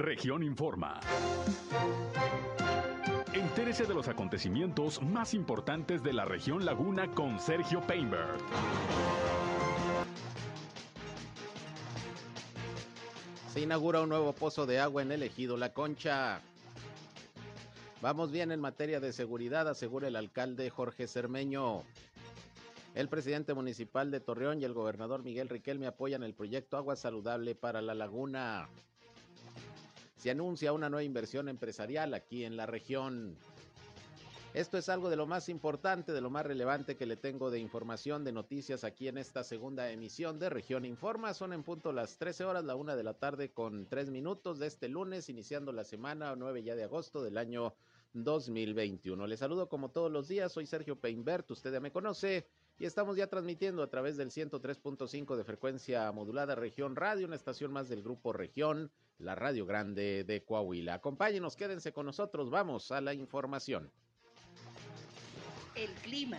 Región Informa. Entérese de los acontecimientos más importantes de la región Laguna con Sergio Painberg. Se inaugura un nuevo pozo de agua en el ejido La Concha. Vamos bien en materia de seguridad, asegura el alcalde Jorge Cermeño. El presidente municipal de Torreón y el gobernador Miguel Riquelme apoyan el proyecto Agua Saludable para la Laguna. Se anuncia una nueva inversión empresarial aquí en la región. Esto es algo de lo más importante, de lo más relevante que le tengo de información, de noticias aquí en esta segunda emisión de Región Informa. Son en punto las 13 horas, la una de la tarde con tres minutos de este lunes, iniciando la semana 9 ya de agosto del año 2021. Les saludo como todos los días, soy Sergio Peinbert, usted ya me conoce y estamos ya transmitiendo a través del 103.5 de frecuencia modulada Región Radio, una estación más del grupo Región, la Radio Grande de Coahuila. Acompáñenos, quédense con nosotros, vamos a la información. El clima.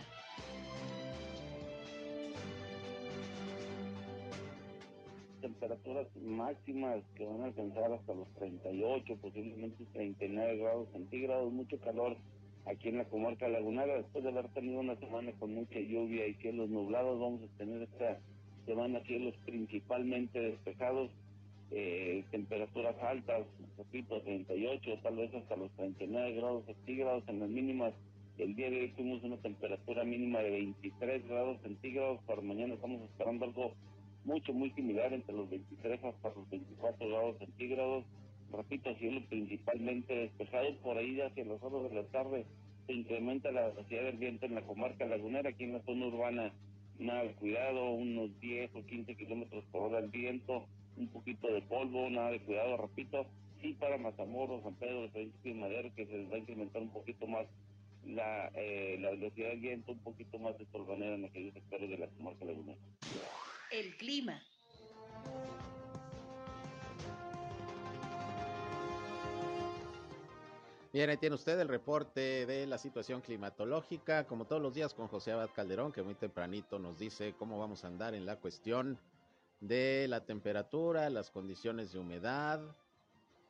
temperaturas máximas que van a alcanzar hasta los 38, posiblemente 39 grados centígrados, mucho calor aquí en la comarca lagunera, después de haber tenido una semana con mucha lluvia y cielos nublados, vamos a tener esta semana cielos principalmente despejados, eh, temperaturas altas, repito, 38, tal vez hasta los 39 grados centígrados en las mínimas. El día de hoy tuvimos una temperatura mínima de 23 grados centígrados, para mañana estamos esperando algo mucho, muy similar entre los 23 hasta los 24 grados centígrados. Repito, cielo principalmente despejado, por ahí hacia las horas de la tarde se incrementa la velocidad del viento en la comarca lagunera, aquí en la zona urbana, nada de cuidado, unos 10 o 15 kilómetros por hora el viento, un poquito de polvo, nada de cuidado, repito, sí para Matamoros, San Pedro, de y Madero, que se va a incrementar un poquito más la, eh, velocidad del viento, un poquito más de torbanera en aquellos sectores de la comarca lagunera el clima. Bien, ahí tiene usted el reporte de la situación climatológica, como todos los días con José Abad Calderón, que muy tempranito nos dice cómo vamos a andar en la cuestión de la temperatura, las condiciones de humedad.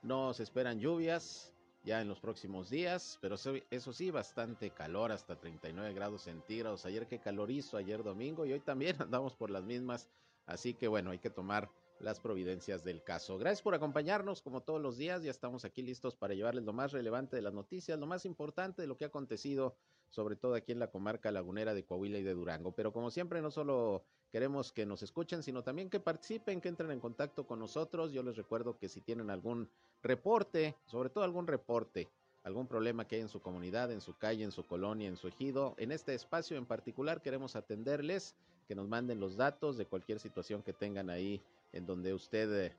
Nos esperan lluvias ya en los próximos días, pero eso, sí, bastante calor, hasta 39 grados centígrados. Ayer qué calor hizo, ayer domingo, y hoy también andamos por las mismas. Así que bueno, hay que tomar las providencias del caso. Gracias por acompañarnos como todos los días. Ya estamos aquí listos para llevarles lo más relevante de las noticias, lo más importante de lo que ha acontecido, sobre todo aquí en la comarca lagunera de Coahuila y de Durango. Pero como siempre, no solo queremos que nos escuchen, sino también que participen, que entren en contacto con nosotros. Yo les recuerdo que si tienen algún reporte, sobre todo algún reporte, algún problema que hay en su comunidad, en su calle, en su colonia, en su ejido, en este espacio en particular queremos atenderles, que nos manden los datos de cualquier situación que tengan ahí en donde usted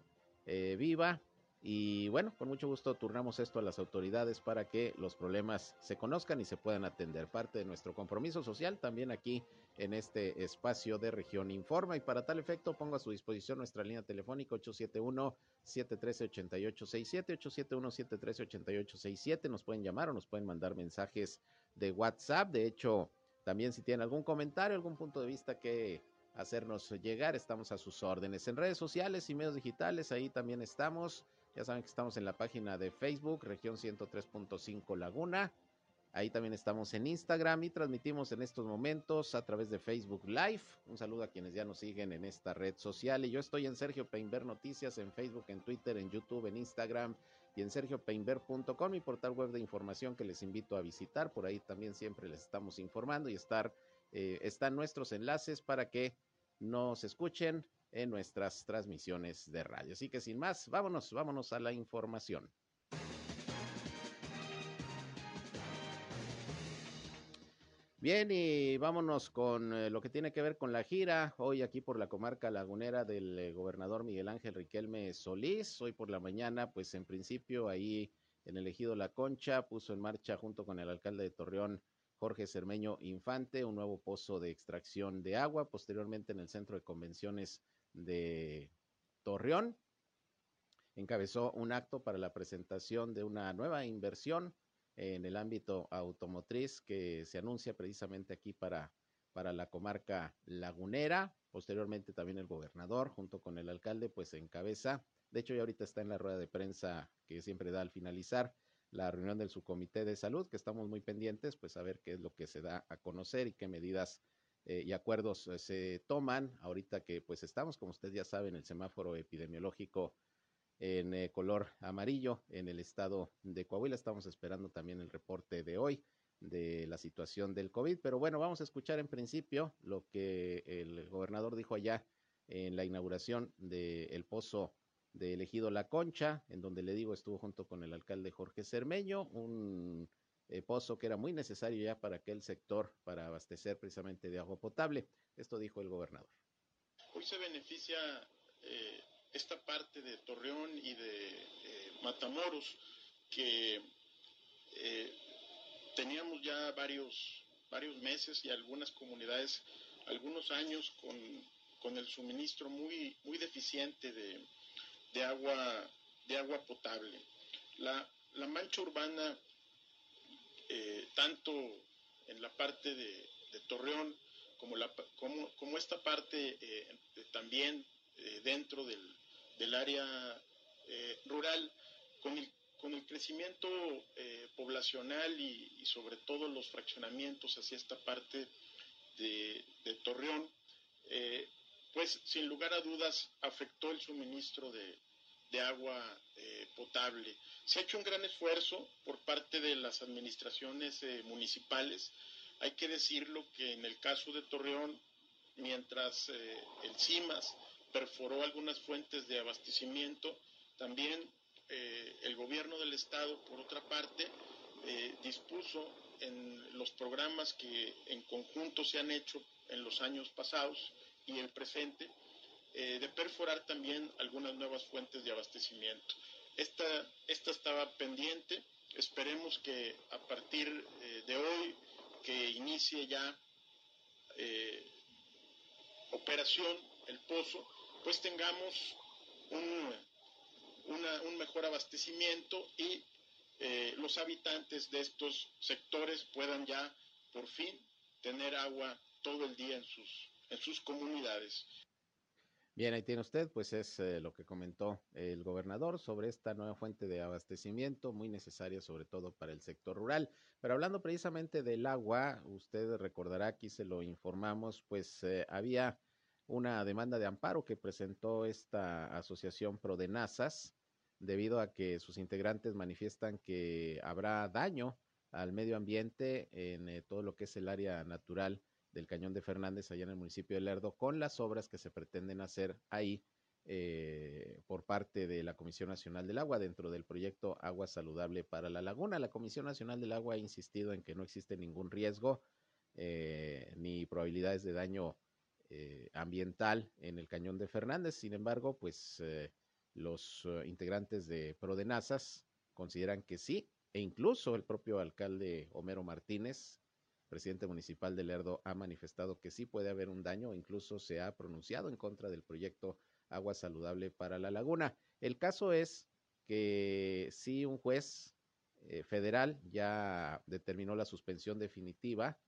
eh, viva y bueno, con mucho gusto turnamos esto a las autoridades para que los problemas se conozcan y se puedan atender. Parte de nuestro compromiso social también aquí en este espacio de región informa. Y para tal efecto pongo a su disposición nuestra línea telefónica 871-713-8867, 871-713-8867. Nos pueden llamar o nos pueden mandar mensajes de WhatsApp. De hecho, también si tienen algún comentario, algún punto de vista que hacernos llegar, estamos a sus órdenes. En redes sociales y medios digitales, ahí también estamos. Ya saben que estamos en la página de Facebook, región 103.5 Laguna. Ahí también estamos en Instagram y transmitimos en estos momentos a través de Facebook Live. Un saludo a quienes ya nos siguen en esta red social. Y yo estoy en Sergio Peinber Noticias en Facebook, en Twitter, en YouTube, en Instagram y en sergiopeinber.com, mi portal web de información que les invito a visitar. Por ahí también siempre les estamos informando y estar, eh, están nuestros enlaces para que nos escuchen en nuestras transmisiones de radio. Así que sin más, vámonos, vámonos a la información. Bien, y vámonos con eh, lo que tiene que ver con la gira. Hoy aquí por la comarca lagunera del eh, gobernador Miguel Ángel Riquelme Solís. Hoy por la mañana, pues en principio ahí en el ejido La Concha puso en marcha junto con el alcalde de Torreón, Jorge Cermeño Infante, un nuevo pozo de extracción de agua. Posteriormente en el centro de convenciones de Torreón. Encabezó un acto para la presentación de una nueva inversión en el ámbito automotriz que se anuncia precisamente aquí para, para la comarca lagunera. Posteriormente también el gobernador junto con el alcalde pues encabeza De hecho, ya ahorita está en la rueda de prensa que siempre da al finalizar la reunión del subcomité de salud, que estamos muy pendientes, pues a ver qué es lo que se da a conocer y qué medidas eh, y acuerdos eh, se toman ahorita que pues estamos, como usted ya sabe, en el semáforo epidemiológico en eh, color amarillo en el estado de Coahuila. Estamos esperando también el reporte de hoy de la situación del COVID, pero bueno, vamos a escuchar en principio lo que el gobernador dijo allá en la inauguración del pozo de elegido La Concha, en donde le digo estuvo junto con el alcalde Jorge Cermeño, un eh, pozo que era muy necesario ya para aquel sector para abastecer precisamente de agua potable. Esto dijo el gobernador. Hoy se beneficia eh, esta parte de Torreón y de eh, Matamoros que teníamos ya varios, varios meses y algunas comunidades, algunos años con, con el suministro muy, muy deficiente de, de agua, de agua potable. La, mancha urbana, eh, tanto en la parte de, Torreón como, la, como, como esta parte eh, también eh, dentro del, del área rural, con el, con el crecimiento poblacional y, sobre todo los fraccionamientos hacia esta parte de, de Torreón, pues sin lugar a dudas afectó el suministro de, agua eh, potable. Se ha hecho un gran esfuerzo por parte de las administraciones eh, municipales. Hay que decirlo que en el caso de Torreón, mientras eh, el CIMAS perforó algunas fuentes de abastecimiento, también el gobierno del estado, por otra parte, dispuso en los programas que en conjunto se han hecho en los años pasados, y el presente, eh, de perforar también algunas nuevas fuentes de abastecimiento. Esta, esta estaba pendiente, esperemos que a partir eh, de hoy, que inicie ya eh, operación el pozo, pues tengamos un, un mejor abastecimiento y los habitantes de estos sectores puedan ya por fin tener agua todo el día en sus en sus comunidades. Bien, ahí tiene usted, pues es eh, lo que comentó el gobernador sobre esta nueva fuente de abastecimiento, muy necesaria sobre todo para el sector rural. Pero hablando precisamente del agua, usted recordará, aquí se lo informamos, pues eh, había una demanda de amparo que presentó esta asociación Prodenazas, debido a que sus integrantes manifiestan que habrá daño al medio ambiente en eh, todo lo que es el área natural del Cañón de Fernández, allá en el municipio de Lerdo, con las obras que se pretenden hacer ahí eh, por parte de la Comisión Nacional del Agua dentro del proyecto Agua Saludable para la Laguna. La Comisión Nacional del Agua ha insistido en que no existe ningún riesgo eh, ni probabilidades de daño eh, ambiental en el Cañón de Fernández. Sin embargo, pues los integrantes de Prodenazas consideran que sí, e incluso el propio alcalde Homero Martínez presidente municipal de Lerdo ha manifestado que sí puede haber un daño, incluso se ha pronunciado en contra del proyecto Agua Saludable para la Laguna. El caso es que sí un juez eh, federal ya determinó la suspensión definitiva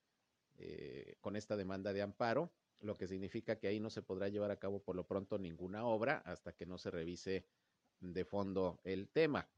eh, con esta demanda de amparo, lo que significa que ahí no se podrá llevar a cabo por lo pronto ninguna obra hasta que no se revise de fondo el tema.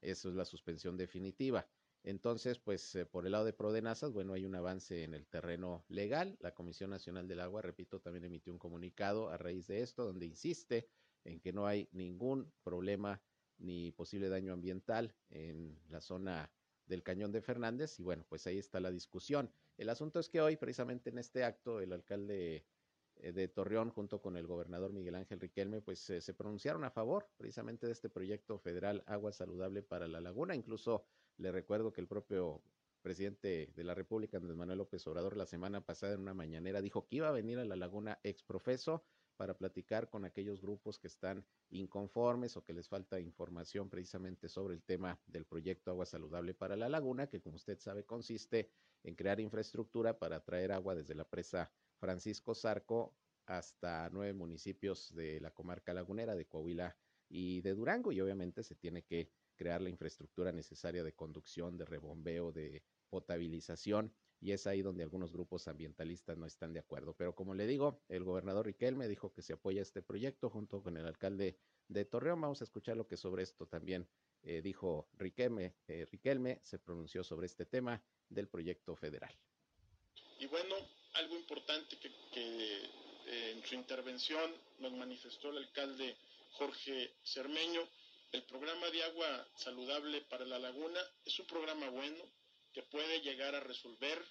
Eso es la suspensión definitiva. Entonces, pues eh, por el lado de Prodenazas, bueno, hay un avance en el terreno legal. La Comisión Nacional del Agua, repito, también emitió un comunicado a raíz de esto, donde insiste en que no hay ningún problema ni posible daño ambiental en la zona del Cañón de Fernández. Y bueno, pues ahí está la discusión. El asunto es que hoy, precisamente en este acto, el alcalde eh, de Torreón, junto con el gobernador Miguel Ángel Riquelme, pues eh, se pronunciaron a favor precisamente de este proyecto federal Agua Saludable para la Laguna. Incluso le recuerdo que el propio presidente de la República, Andrés Manuel López Obrador, la semana pasada en una mañanera dijo que iba a venir a la laguna exprofeso para platicar con aquellos grupos que están inconformes o que les falta información precisamente sobre el tema del proyecto Agua Saludable para la Laguna, que como usted sabe consiste en crear infraestructura para traer agua desde la presa Francisco Zarco hasta nueve municipios de la comarca lagunera de Coahuila y de Durango y obviamente se tiene que crear la infraestructura necesaria de conducción, de rebombeo, de potabilización, y es ahí donde algunos grupos ambientalistas no están de acuerdo. Pero como le digo, el gobernador Riquelme dijo que se apoya este proyecto junto con el alcalde de Torreón. Vamos a escuchar lo que sobre esto también eh, dijo Riquelme, eh, Riquelme, se pronunció sobre este tema del proyecto federal. Y bueno, algo importante que, eh, en su intervención nos manifestó el alcalde Jorge Cermeño, el programa de agua saludable para la laguna es un programa bueno que puede llegar a resolver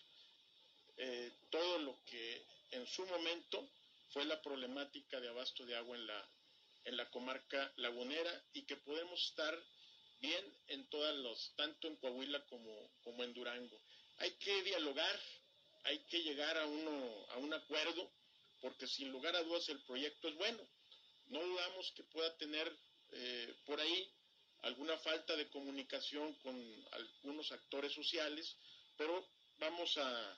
eh, todo lo que en su momento fue la problemática de abasto de agua en la, en la comarca lagunera y que podemos estar bien en todas los, tanto en Coahuila como, como en Durango. Hay que dialogar, hay que llegar a, uno, a un acuerdo, porque sin lugar a dudas el proyecto es bueno. No dudamos que pueda tener eh, por ahí alguna falta de comunicación con algunos actores sociales, pero vamos a,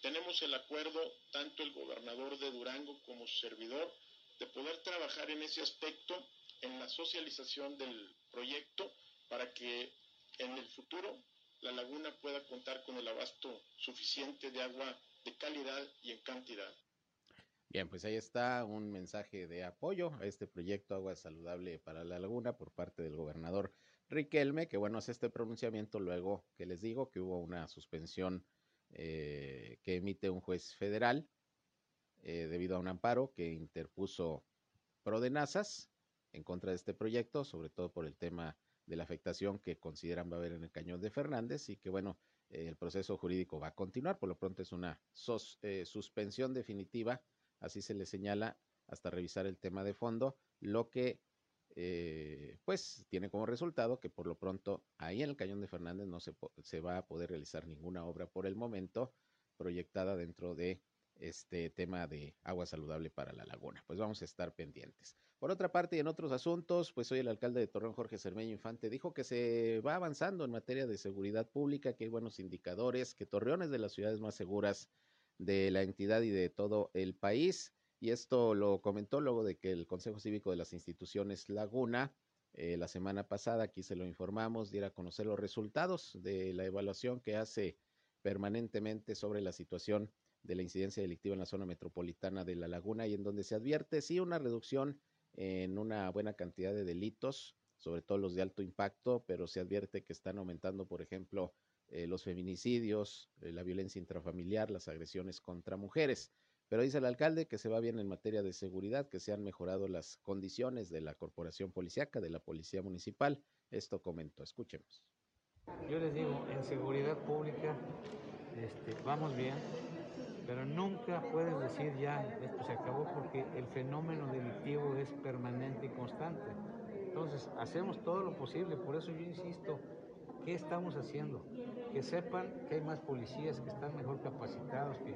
tenemos el acuerdo, tanto el gobernador de Durango como su servidor, de poder trabajar en ese aspecto, en la socialización del proyecto, para que en el futuro la laguna pueda contar con el abasto suficiente de agua de calidad y en cantidad. Bien, pues ahí está un mensaje de apoyo a este proyecto Agua Saludable para la Laguna por parte del gobernador Riquelme, que bueno, es este pronunciamiento luego que les digo que hubo una suspensión eh, que emite un juez federal eh, debido a un amparo que interpuso Prodenazas en contra de este proyecto, sobre todo por el tema de la afectación que consideran va a haber en el cañón de Fernández y que bueno, eh, el proceso jurídico va a continuar, por lo pronto es una eh, suspensión definitiva así se le señala hasta revisar el tema de fondo, lo que eh, pues tiene como resultado que por lo pronto ahí en el Cañón de Fernández no se, se, va a poder realizar ninguna obra por el momento proyectada dentro de este tema de agua saludable para la laguna. Pues vamos a estar pendientes. Por otra parte, en otros asuntos, pues hoy el alcalde de Torreón, Jorge Cermeño Infante, dijo que se va avanzando en materia de seguridad pública, que hay buenos indicadores, que Torreón es de las ciudades más seguras de la entidad y de todo el país. Y esto lo comentó luego de que el Consejo Cívico de las Instituciones Laguna, eh, la semana pasada, aquí se lo informamos, diera a conocer los resultados de la evaluación que hace permanentemente sobre la situación de la incidencia delictiva en la zona metropolitana de La Laguna y en donde se advierte sí una reducción en una buena cantidad de delitos, sobre todo los de alto impacto, pero se advierte que están aumentando, por ejemplo, eh, los feminicidios, eh, la violencia intrafamiliar, las agresiones contra mujeres. Pero dice el alcalde que se va bien en materia de seguridad, que se han mejorado las condiciones de la corporación policiaca, de la policía municipal. Esto comentó, escuchemos. Yo les digo, en seguridad pública este, vamos bien, pero nunca puedes decir ya esto se acabó porque el fenómeno delictivo es permanente y constante. Entonces, hacemos todo lo posible, por eso yo insisto, ¿qué estamos haciendo? que sepan que hay más policías que están mejor capacitados, que,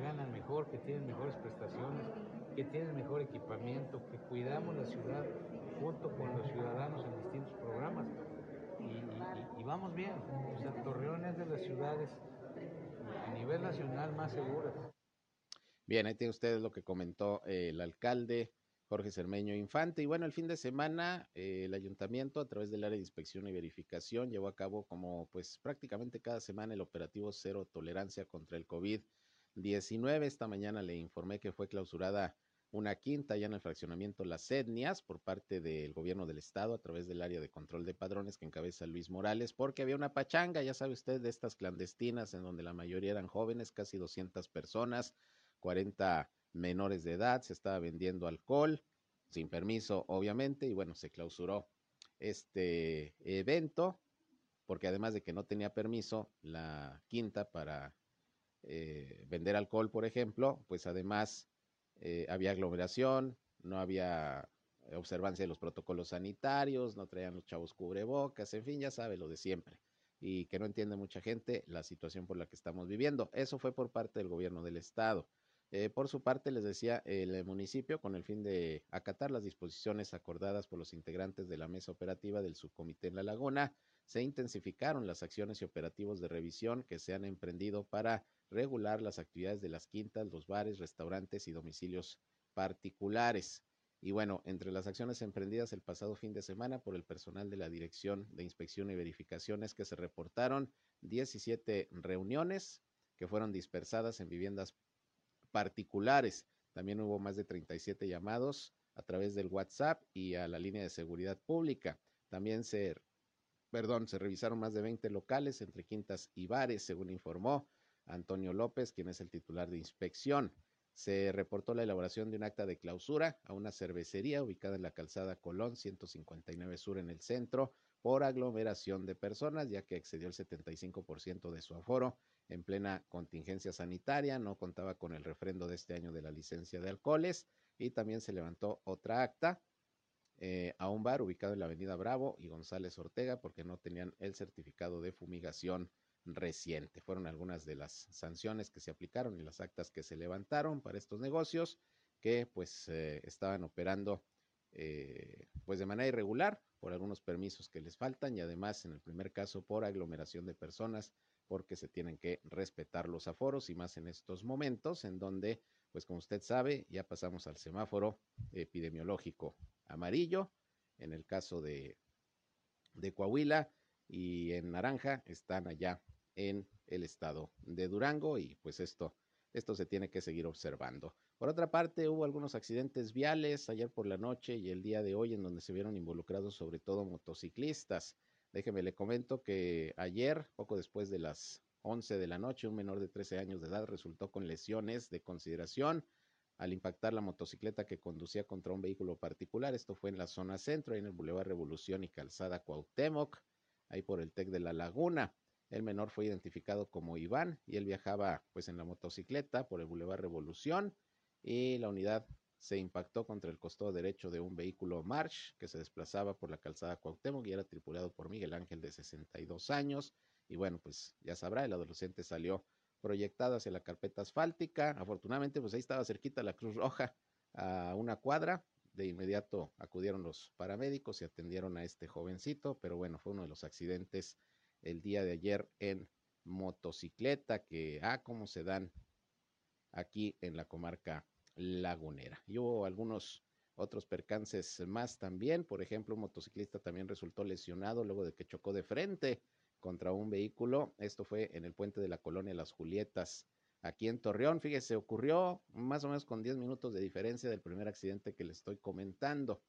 ganan mejor, que tienen mejores prestaciones, que tienen mejor equipamiento, que cuidamos la ciudad junto con los ciudadanos en distintos programas. Y, y, vamos bien. O sea, Torreón es de las ciudades a nivel nacional más seguras. Bien, ahí tiene ustedes lo que comentó eh, el alcalde Jorge Cermeño Infante. Y bueno, el fin de semana eh, el ayuntamiento a través del área de inspección y verificación llevó a cabo como pues prácticamente cada semana el operativo cero tolerancia contra el COVID-19. Esta mañana le informé que fue clausurada una quinta ya en el fraccionamiento Las Etnias por parte del gobierno del estado a través del área de control de padrones que encabeza Luis Morales porque había una pachanga, ya sabe usted, de estas clandestinas en donde la mayoría eran jóvenes, casi 200 personas, 40 menores de edad, se estaba vendiendo alcohol, sin permiso, obviamente, y bueno, se clausuró este evento, porque además de que no tenía permiso la quinta para eh, vender alcohol, por ejemplo, pues además eh, había aglomeración, no había observancia de los protocolos sanitarios, no traían los chavos cubrebocas, en fin, ya sabe lo de siempre. Y que no entiende mucha gente la situación por la que estamos viviendo. Eso fue por parte del gobierno del estado. Eh, por su parte, les decía, el municipio, con el fin de acatar las disposiciones acordadas por los integrantes de la mesa operativa del subcomité en La Laguna, se intensificaron las acciones y operativos de revisión que se han emprendido para regular las actividades de las quintas, los bares, restaurantes y domicilios particulares. Y bueno, entre las acciones emprendidas el pasado fin de semana por el personal de la Dirección de Inspección y Verificaciones que se reportaron 17 reuniones que fueron dispersadas en viviendas particulares. También hubo más de 37 llamados a través del WhatsApp y a la línea de seguridad pública. También se, perdón, se revisaron más de 20 locales entre quintas y bares, según informó Antonio López, quien es el titular de inspección. Se reportó la elaboración de un acta de clausura a una cervecería ubicada en la calzada Colón 159 Sur en el centro por aglomeración de personas, ya que excedió el 75% de su aforo en plena contingencia sanitaria, no contaba con el refrendo de este año de la licencia de alcoholes y también se levantó otra acta eh, a un bar ubicado en la avenida Bravo y González Ortega porque no tenían el certificado de fumigación reciente. Fueron algunas de las sanciones que se aplicaron y las actas que se levantaron para estos negocios que pues eh, estaban operando eh, pues de manera irregular por algunos permisos que les faltan y además en el primer caso por aglomeración de personas porque se tienen que respetar los aforos y más en estos momentos en donde pues como usted sabe ya pasamos al semáforo epidemiológico amarillo en el caso de, de Coahuila y en naranja están allá en el estado de Durango y pues esto, esto se tiene que seguir observando. Por otra parte, hubo algunos accidentes viales ayer por la noche y el día de hoy en donde se vieron involucrados sobre todo motociclistas. Déjeme le comento que ayer, poco después de las 11 de la noche, un menor de 13 años de edad resultó con lesiones de consideración al impactar la motocicleta que conducía contra un vehículo particular. Esto fue en la zona centro, en el Boulevard Revolución y Calzada Cuauhtémoc, ahí por el TEC de la Laguna. El menor fue identificado como Iván y él viajaba pues en la motocicleta por el Boulevard Revolución y la unidad se impactó contra el costado derecho de un vehículo March que se desplazaba por la calzada Cuauhtémoc y era tripulado por Miguel Ángel de 62 años. Y bueno, pues ya sabrá, el adolescente salió proyectado hacia la carpeta asfáltica. Afortunadamente, pues ahí estaba cerquita la Cruz Roja a una cuadra. De inmediato acudieron los paramédicos y atendieron a este jovencito, pero bueno, fue uno de los accidentes el día de ayer en motocicleta, que, ah, cómo se dan aquí en la comarca lagunera. Y hubo algunos otros percances más también. Por ejemplo, un motociclista también resultó lesionado luego de que chocó de frente contra un vehículo. Esto fue en el puente de la colonia Las Julietas, aquí en Torreón. Fíjese, ocurrió más o menos con 10 minutos de diferencia del primer accidente que le estoy comentando.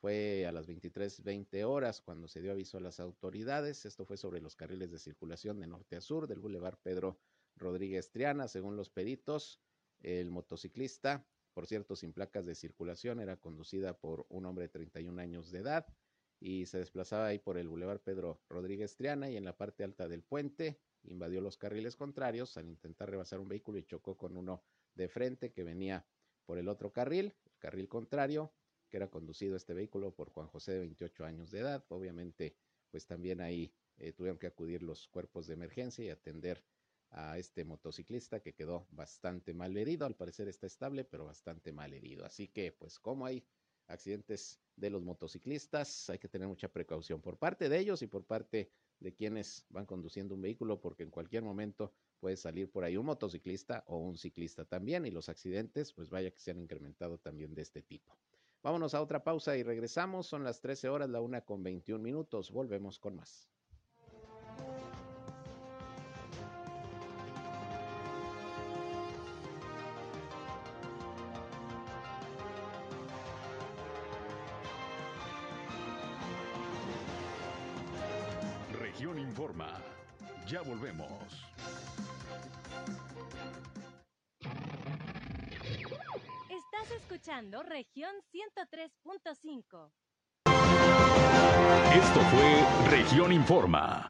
Fue a las 23:20 horas cuando se dio aviso a las autoridades. Esto fue sobre los carriles de circulación de norte a sur del Boulevard Pedro Rodríguez Triana. Según los peritos, el motociclista, por cierto, sin placas de circulación, era conducida por un hombre de 31 años de edad y se desplazaba ahí por el Boulevard Pedro Rodríguez Triana y en la parte alta del puente invadió los carriles contrarios al intentar rebasar un vehículo y chocó con uno de frente que venía por el otro carril, el carril contrario, que era conducido este vehículo por Juan José de 28 años de edad. Obviamente, pues también ahí eh, tuvieron que acudir los cuerpos de emergencia y atender a este motociclista que quedó bastante mal herido. Al parecer está estable, pero bastante mal herido. Así que, pues, como hay accidentes de los motociclistas, hay que tener mucha precaución por parte de ellos y por parte de quienes van conduciendo un vehículo, porque en cualquier momento puede salir por ahí un motociclista o un ciclista también, y los accidentes, pues vaya que se han incrementado también de este tipo. Vámonos a otra pausa y regresamos. Son las 13 horas, la una con 21 minutos. Volvemos con más. Informa. Ya volvemos. escuchando región 103.5. Esto fue región Informa.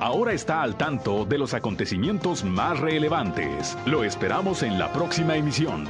Ahora está al tanto de los acontecimientos más relevantes. Lo esperamos en la próxima emisión.